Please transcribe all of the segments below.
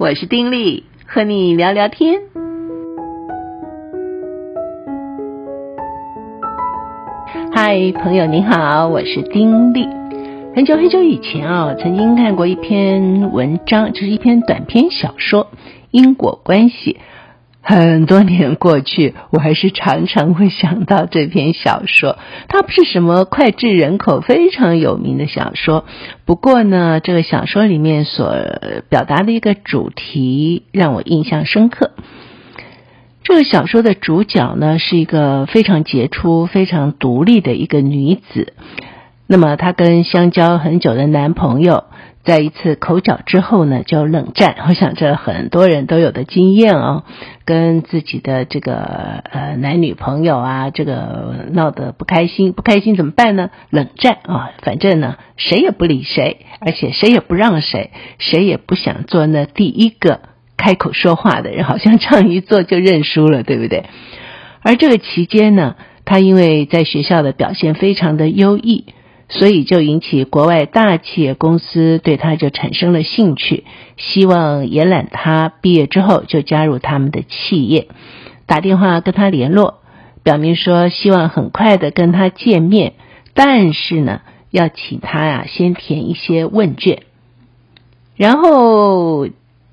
我是丁力，和你聊聊天。嗨，朋友您好，我是丁力。很久很久以前啊，我曾经看过一篇文章，就是一篇短篇小说《因果关系》。很多年过去，我还是常常会想到这篇小说。它不是什么脍炙人口、非常有名的小说，不过呢，这个小说里面所表达的一个主题让我印象深刻。这个小说的主角呢，是一个非常杰出、非常独立的一个女子。那么，她跟相交很久的男朋友。在一次口角之后呢，就冷战。我想这很多人都有的经验哦，跟自己的这个呃男女朋友啊，这个闹得不开心，不开心怎么办呢？冷战啊，反正呢，谁也不理谁，而且谁也不让谁，谁也不想做那第一个开口说话的人，好像这样一做就认输了，对不对？而这个期间呢，他因为在学校的表现非常的优异。所以就引起国外大企业公司对他就产生了兴趣，希望延揽他毕业之后就加入他们的企业，打电话跟他联络，表明说希望很快的跟他见面，但是呢，要请他呀先填一些问卷，然后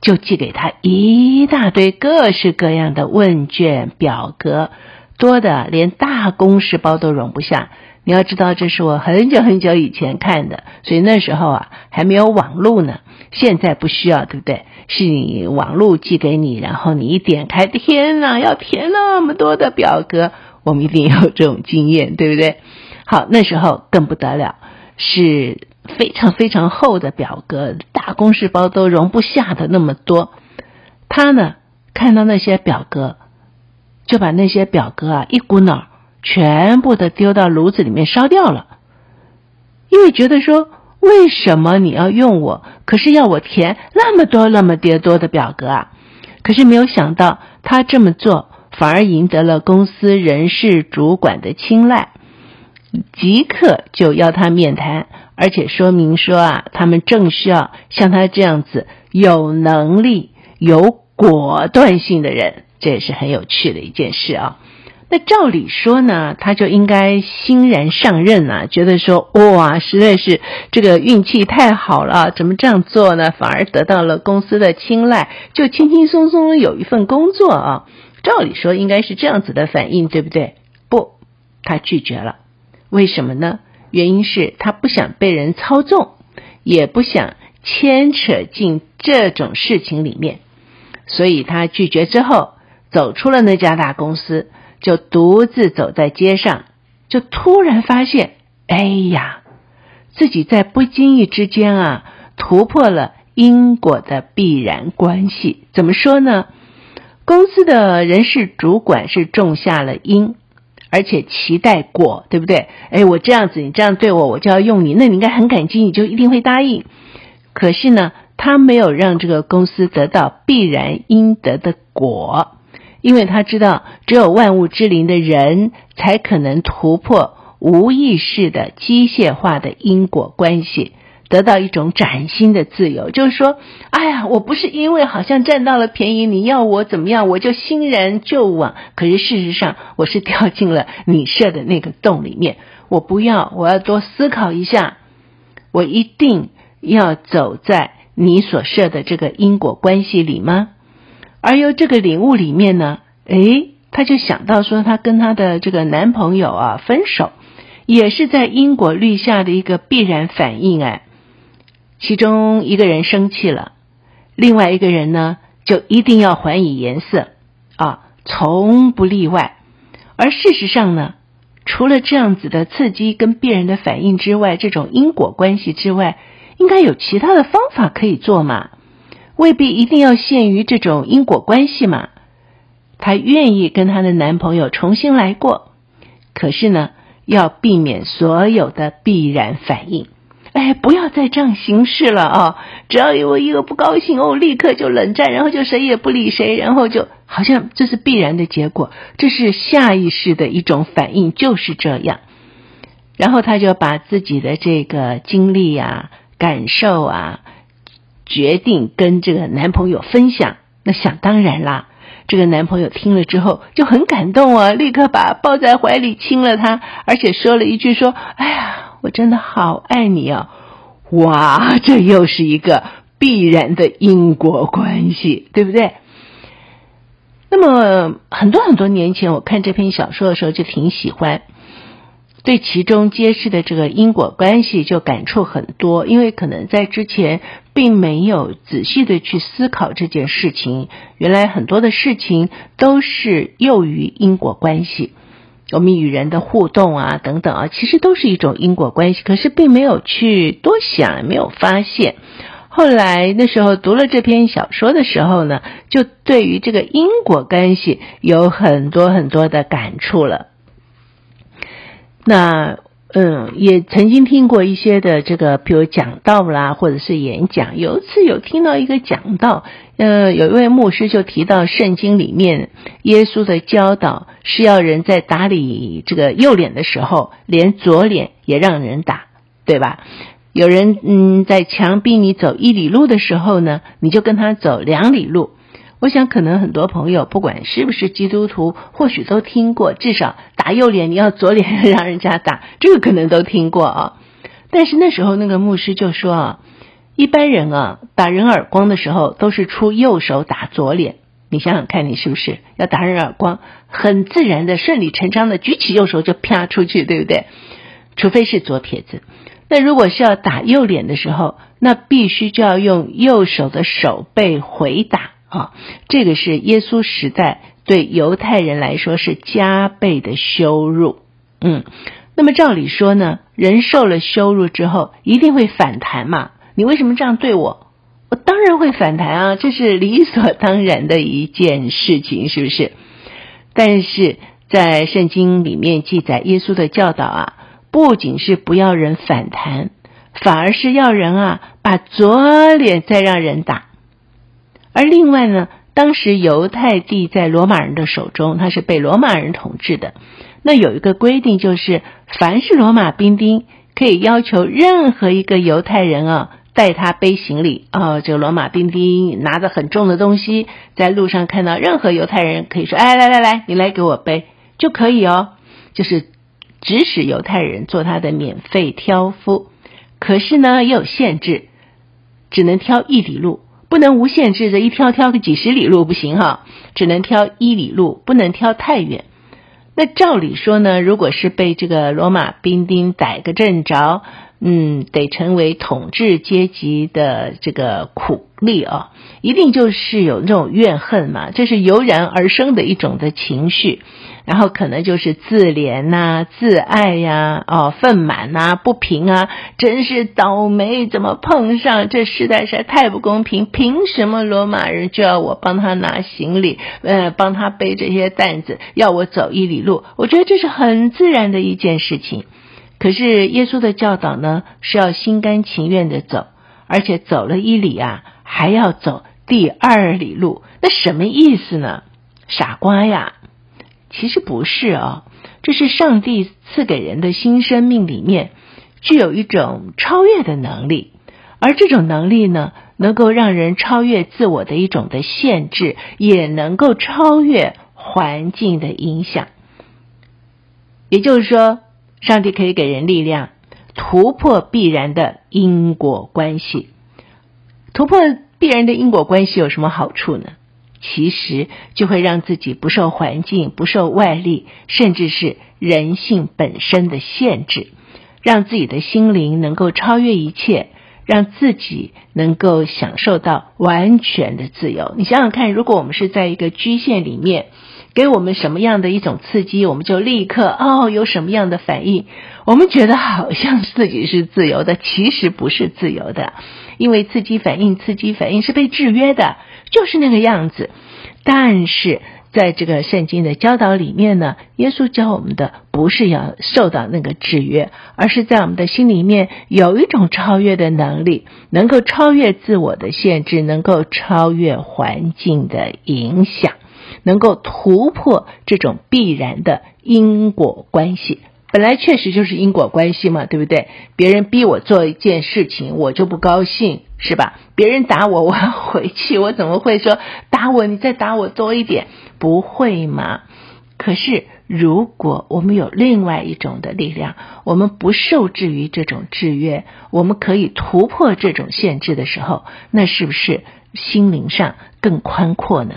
就寄给他一大堆各式各样的问卷表格，多的连大公事包都容不下。你要知道，这是我很久很久以前看的，所以那时候啊还没有网络呢。现在不需要，对不对？是你网络寄给你，然后你一点开，天哪，要填那么多的表格，我们一定有这种经验，对不对？好，那时候更不得了，是非常非常厚的表格，大公事包都容不下的那么多。他呢，看到那些表格，就把那些表格啊一股脑。全部的丢到炉子里面烧掉了，因为觉得说，为什么你要用我？可是要我填那么多那么多的表格啊！可是没有想到，他这么做反而赢得了公司人事主管的青睐，即刻就邀他面谈，而且说明说啊，他们正需要像他这样子有能力、有果断性的人，这也是很有趣的一件事啊。那照理说呢，他就应该欣然上任啊，觉得说哇，实在是这个运气太好了，怎么这样做呢？反而得到了公司的青睐，就轻轻松松有一份工作啊。照理说应该是这样子的反应，对不对？不，他拒绝了。为什么呢？原因是他不想被人操纵，也不想牵扯进这种事情里面，所以他拒绝之后，走出了那家大公司。就独自走在街上，就突然发现，哎呀，自己在不经意之间啊，突破了因果的必然关系。怎么说呢？公司的人事主管是种下了因，而且期待果，对不对？哎，我这样子，你这样对我，我就要用你，那你应该很感激，你就一定会答应。可是呢，他没有让这个公司得到必然应得的果。因为他知道，只有万物之灵的人才可能突破无意识的机械化的因果关系，得到一种崭新的自由。就是说，哎呀，我不是因为好像占到了便宜，你要我怎么样，我就欣然就往。可是事实上，我是掉进了你设的那个洞里面。我不要，我要多思考一下。我一定要走在你所设的这个因果关系里吗？而由这个领悟里面呢，诶，他就想到说，他跟他的这个男朋友啊分手，也是在因果律下的一个必然反应。哎，其中一个人生气了，另外一个人呢就一定要还以颜色啊，从不例外。而事实上呢，除了这样子的刺激跟必然的反应之外，这种因果关系之外，应该有其他的方法可以做嘛？未必一定要限于这种因果关系嘛？她愿意跟她的男朋友重新来过，可是呢，要避免所有的必然反应。哎，不要再这样行事了啊、只要有一个不高兴哦，立刻就冷战，然后就谁也不理谁，然后就好像这是必然的结果，这是下意识的一种反应，就是这样。然后她就把自己的这个经历啊、感受啊。决定跟这个男朋友分享。那想当然啦，这个男朋友听了之后就很感动啊，立刻把抱在怀里亲了她，而且说了一句说：“哎呀，我真的好爱你啊！”哇，这又是一个必然的因果关系，对不对？那么很多很多年前，我看这篇小说的时候就挺喜欢，对其中揭示的这个因果关系就感触很多，因为可能在之前并没有仔细的去思考这件事情，原来很多的事情都是囿于因果关系，我们与人的互动啊等等啊，其实都是一种因果关系，可是并没有去多想，没有发现。后来那时候读了这篇小说的时候呢，就对于这个因果关系有很多很多的感触了。那嗯，也曾经听过一些的这个，比如讲道啦，或者是演讲。有一次有听到一个讲道，呃，有一位牧师就提到圣经里面耶稣的教导是要人在打理这个右脸的时候，连左脸也让人打，对吧？有人嗯，在强逼你走一里路的时候呢，你就跟他走两里路。我想，可能很多朋友不管是不是基督徒，或许都听过，至少打右脸你要左脸 让人家打，这个可能都听过啊。但是那时候那个牧师就说啊，一般人啊打人耳光的时候都是出右手打左脸。你想想看，你是不是要打人耳光，很自然的、顺理成章的举起右手就啪出去，对不对？除非是左撇子。那如果是要打右脸的时候，那必须就要用右手的手背回打啊！这个是耶稣时代对犹太人来说是加倍的羞辱。嗯，那么照理说呢，人受了羞辱之后一定会反弹嘛？你为什么这样对我？我当然会反弹啊，这是理所当然的一件事情，是不是？但是在圣经里面记载耶稣的教导啊。不仅是不要人反弹，反而是要人啊把左脸再让人打。而另外呢，当时犹太地在罗马人的手中，它是被罗马人统治的。那有一个规定，就是凡是罗马兵丁可以要求任何一个犹太人啊带他背行李啊，这个罗马兵丁拿着很重的东西，在路上看到任何犹太人，可以说：“哎，来来来，你来给我背就可以哦。”就是。指使犹太人做他的免费挑夫，可是呢也有限制，只能挑一里路，不能无限制的一挑挑个几十里路不行哈，只能挑一里路，不能挑太远。那照理说呢，如果是被这个罗马兵丁逮个正着，嗯，得成为统治阶级的这个苦力啊，一定就是有那种怨恨嘛，这是油然而生的一种的情绪。然后可能就是自怜呐、自爱呀、哦、愤满呐、不平啊，真是倒霉，怎么碰上这时代实在太不公平？凭什么罗马人就要我帮他拿行李，呃，帮他背这些担子，要我走一里路？我觉得这是很自然的一件事情。可是耶稣的教导呢，是要心甘情愿的走，而且走了一里啊，还要走第二里路，那什么意思呢？傻瓜呀！其实不是啊，这是上帝赐给人的新生命里面具有一种超越的能力，而这种能力呢，能够让人超越自我的一种的限制，也能够超越环境的影响。也就是说，上帝可以给人力量，突破必然的因果关系。突破必然的因果关系有什么好处呢？其实就会让自己不受环境、不受外力，甚至是人性本身的限制，让自己的心灵能够超越一切，让自己能够享受到完全的自由。你想想看，如果我们是在一个局限里面，给我们什么样的一种刺激，我们就立刻哦有什么样的反应，我们觉得好像自己是自由的，其实不是自由的，因为刺激反应、刺激反应是被制约的。就是那个样子，但是在这个圣经的教导里面呢，耶稣教我们的不是要受到那个制约，而是在我们的心里面有一种超越的能力，能够超越自我的限制，能够超越环境的影响，能够突破这种必然的因果关系。本来确实就是因果关系嘛，对不对？别人逼我做一件事情，我就不高兴。是吧？别人打我，我要回去，我怎么会说打我？你再打我多一点，不会嘛？可是，如果我们有另外一种的力量，我们不受制于这种制约，我们可以突破这种限制的时候，那是不是心灵上更宽阔呢？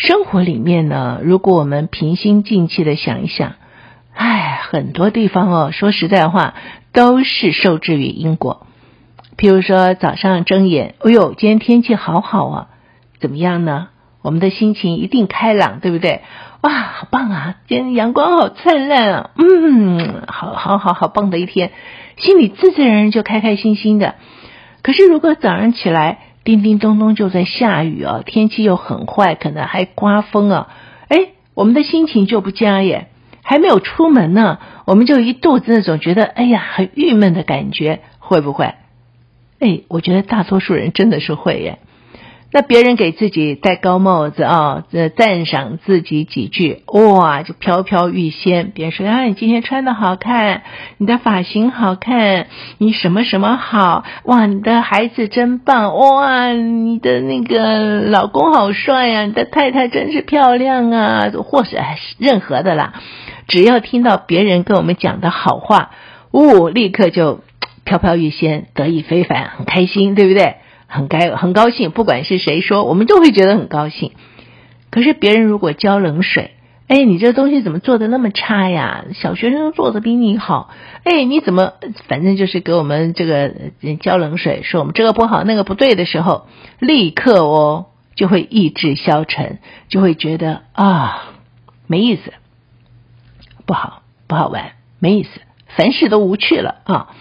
生活里面呢，如果我们平心静气的想一想，哎，很多地方哦，说实在话，都是受制于因果。譬如说，早上睁眼，哎呦，今天天气好好啊，怎么样呢？我们的心情一定开朗，对不对？哇，好棒啊！今天阳光好灿烂啊，嗯，好好好好棒的一天，心里自自然然就开开心心的。可是如果早上起来叮叮咚咚就在下雨啊，天气又很坏，可能还刮风啊，哎，我们的心情就不佳耶。还没有出门呢，我们就一肚子那种觉得哎呀很郁闷的感觉，会不会？哎，我觉得大多数人真的是会耶。那别人给自己戴高帽子啊，这赞赏自己几句，哇，就飘飘欲仙。别人说啊，你今天穿的好看，你的发型好看，你什么什么好，哇，你的孩子真棒，哇，你的那个老公好帅呀，你的太太真是漂亮啊，或是任何的啦，只要听到别人跟我们讲的好话，呜、哦，立刻就飘飘欲仙，得意非凡，很开心，对不对？很该很高兴，不管是谁说，我们都会觉得很高兴。可是别人如果浇冷水，哎，你这东西怎么做的那么差呀？小学生做的比你好，哎，你怎么反正就是给我们这个浇冷水，说我们这个不好那个不对的时候，立刻哦就会意志消沉，就会觉得啊没意思，不好不好玩，没意思，凡事都无趣了啊。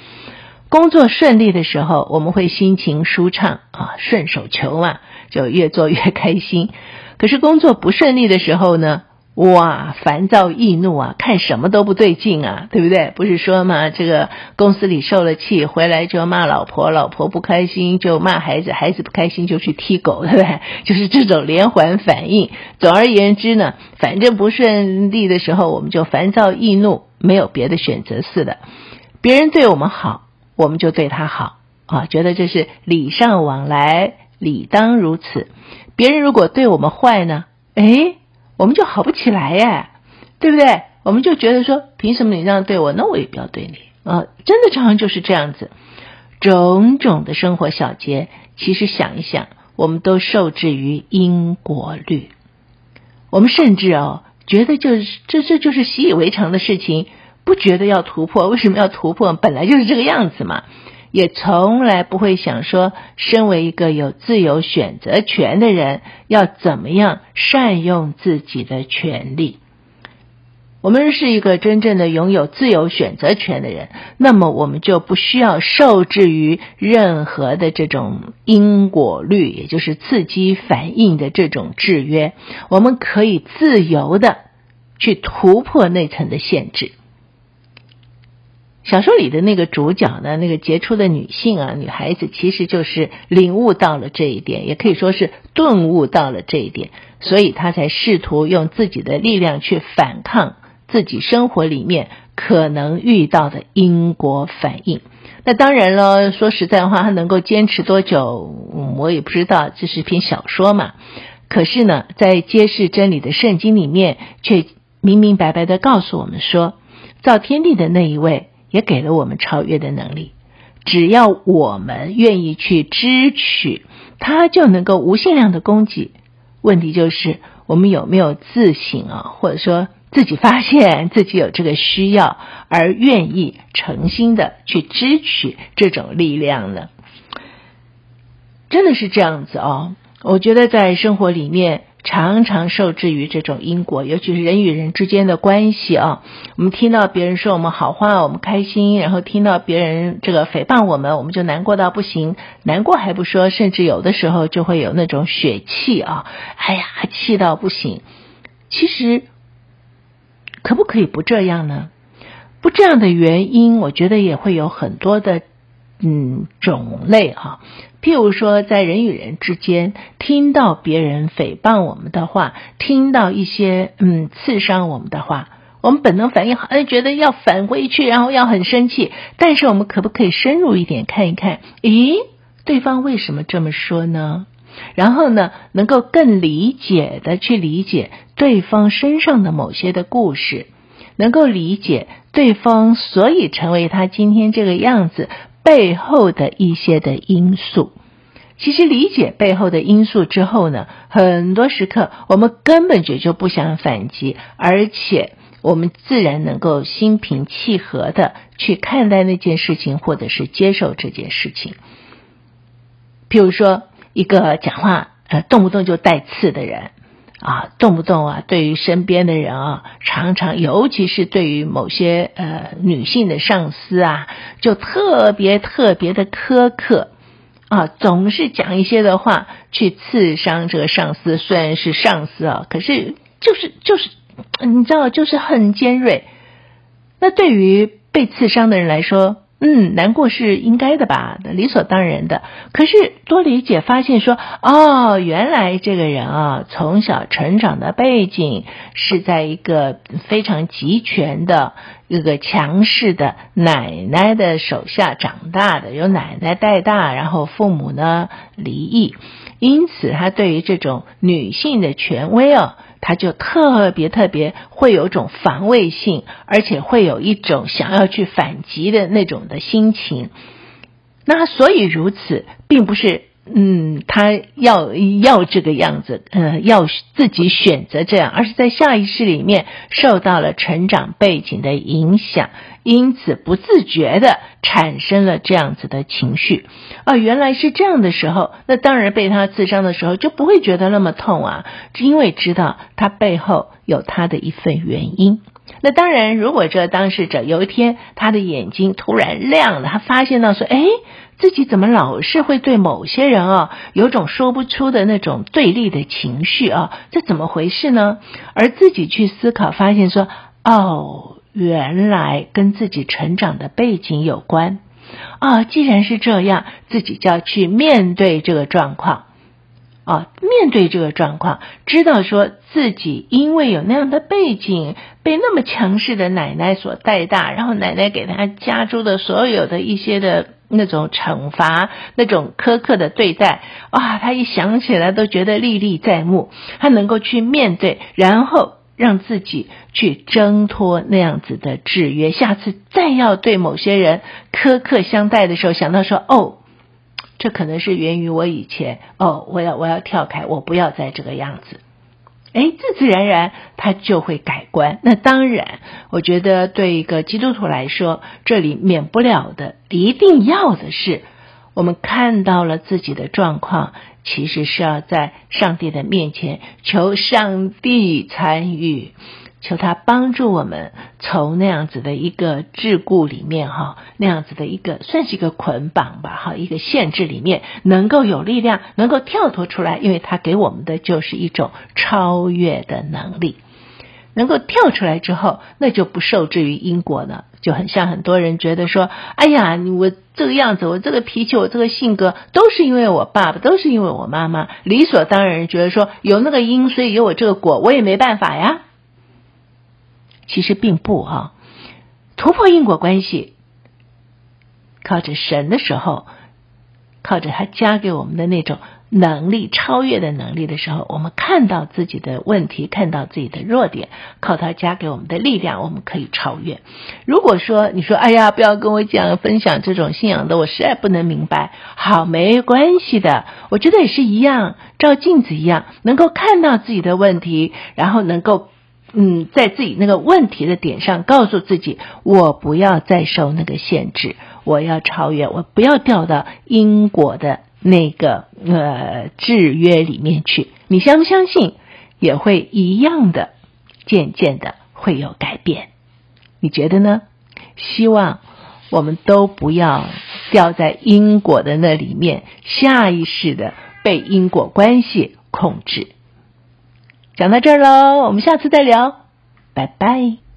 工作顺利的时候，我们会心情舒畅啊，顺手球嘛，就越做越开心。可是工作不顺利的时候呢，哇，烦躁易怒啊，看什么都不对劲啊，对不对？不是说嘛，这个公司里受了气，回来就骂老婆，老婆不开心就骂孩子，孩子不开心就去踢狗，对不对？就是这种连环反应。总而言之呢，反正不顺利的时候，我们就烦躁易怒，没有别的选择似的。别人对我们好。我们就对他好啊，觉得这是礼尚往来，理当如此。别人如果对我们坏呢，诶，我们就好不起来呀，对不对？我们就觉得说，凭什么你这样对我，那我也不要对你啊。真的常常就是这样子，种种的生活小节，其实想一想，我们都受制于因果律。我们甚至哦，觉得就是这这就是习以为常的事情。不觉得要突破，为什么要突破？本来就是这个样子嘛，也从来不会想说，身为一个有自由选择权的人，要怎么样善用自己的权利。我们是一个真正的拥有自由选择权的人，那么我们就不需要受制于任何的这种因果律，也就是刺激反应的这种制约，我们可以自由的去突破那层的限制。小说里的那个主角呢，那个杰出的女性啊，女孩子其实就是领悟到了这一点，也可以说是顿悟到了这一点，所以她才试图用自己的力量去反抗自己生活里面可能遇到的因果反应。那当然了，说实在话，她能够坚持多久，我也不知道，这是篇小说嘛。可是呢，在揭示真理的圣经里面，却明明白白地告诉我们说，造天地的那一位。也给了我们超越的能力，只要我们愿意去支取，它就能够无限量的供给。问题就是我们有没有自省啊，或者说自己发现自己有这个需要，而愿意诚心的去支取这种力量呢？真的是这样子哦，我觉得在生活里面。常常受制于这种因果，尤其是人与人之间的关系啊。我们听到别人说我们好话，我们开心；然后听到别人这个诽谤我们，我们就难过到不行。难过还不说，甚至有的时候就会有那种血气啊！哎呀，气到不行。其实，可不可以不这样呢？不这样的原因，我觉得也会有很多的。嗯，种类哈，譬如说，在人与人之间，听到别人诽谤我们的话，听到一些嗯刺伤我们的话，我们本能反应好像觉得要反回去，然后要很生气。但是，我们可不可以深入一点看一看？咦，对方为什么这么说呢？然后呢，能够更理解的去理解对方身上的某些的故事，能够理解对方所以成为他今天这个样子背后的一些的因素。其实理解背后的因素之后呢，很多时刻我们根本就就不想反击，而且我们自然能够心平气和的去看待那件事情，或者是接受这件事情。譬如说，一个讲话呃动不动就带刺的人啊，动不动啊对于身边的人啊，常常尤其是对于某些呃女性的上司啊，就特别特别的苛刻。啊，总是讲一些的话去刺伤这个上司，虽然是上司啊，可是就是就是，你知道，就是很尖锐。那对于被刺伤的人来说，嗯，难过是应该的吧，理所当然的。可是多理解，发现说，哦，原来这个人啊，从小成长的背景是在一个非常集权的、一个强势的奶奶的手下长大的，由奶奶带大，然后父母呢离异，因此他对于这种女性的权威哦。他就特别特别会有种防卫性，而且会有一种想要去反击的那种的心情。那所以如此，并不是。嗯，他要要这个样子，呃，要自己选择这样，而是在下意识里面受到了成长背景的影响，因此不自觉的产生了这样子的情绪。啊，原来是这样的时候，那当然被他刺伤的时候就不会觉得那么痛啊，因为知道他背后有他的一份原因。那当然，如果这当事者有一天他的眼睛突然亮了，他发现到说，哎。自己怎么老是会对某些人啊有种说不出的那种对立的情绪啊？这怎么回事呢？而自己去思考，发现说，哦，原来跟自己成长的背景有关啊。既然是这样，自己就要去面对这个状况啊，面对这个状况，知道说自己因为有那样的背景，被那么强势的奶奶所带大，然后奶奶给他加诸的所有的一些的。那种惩罚，那种苛刻的对待，哇！他一想起来都觉得历历在目。他能够去面对，然后让自己去挣脱那样子的制约。下次再要对某些人苛刻相待的时候，想到说：“哦，这可能是源于我以前。哦，我要我要跳开，我不要再这个样子。”哎，自自然然他就会改观。那当然，我觉得对一个基督徒来说，这里免不了的、一定要的是，我们看到了自己的状况，其实是要在上帝的面前求上帝参与。求他帮助我们从那样子的一个桎梏里面哈，那样子的一个算是一个捆绑吧哈，一个限制里面能够有力量，能够跳脱出来，因为他给我们的就是一种超越的能力。能够跳出来之后，那就不受制于因果了，就很像很多人觉得说：“哎呀，我这个样子，我这个脾气，我这个性格，都是因为我爸爸，都是因为我妈妈，理所当然觉得说有那个因，所以有我这个果，我也没办法呀。”其实并不哈，突破因果关系，靠着神的时候，靠着他加给我们的那种能力，超越的能力的时候，我们看到自己的问题，看到自己的弱点，靠他加给我们的力量，我们可以超越。如果说你说，哎呀，不要跟我讲分享这种信仰的，我实在不能明白。好，没关系的，我觉得也是一样，照镜子一样，能够看到自己的问题，然后能够。嗯，在自己那个问题的点上，告诉自己，我不要再受那个限制，我要超越，我不要掉到因果的那个呃制约里面去。你相不相信？也会一样的，渐渐的会有改变。你觉得呢？希望我们都不要掉在因果的那里面，下意识的被因果关系控制。讲到这儿喽，我们下次再聊，拜拜。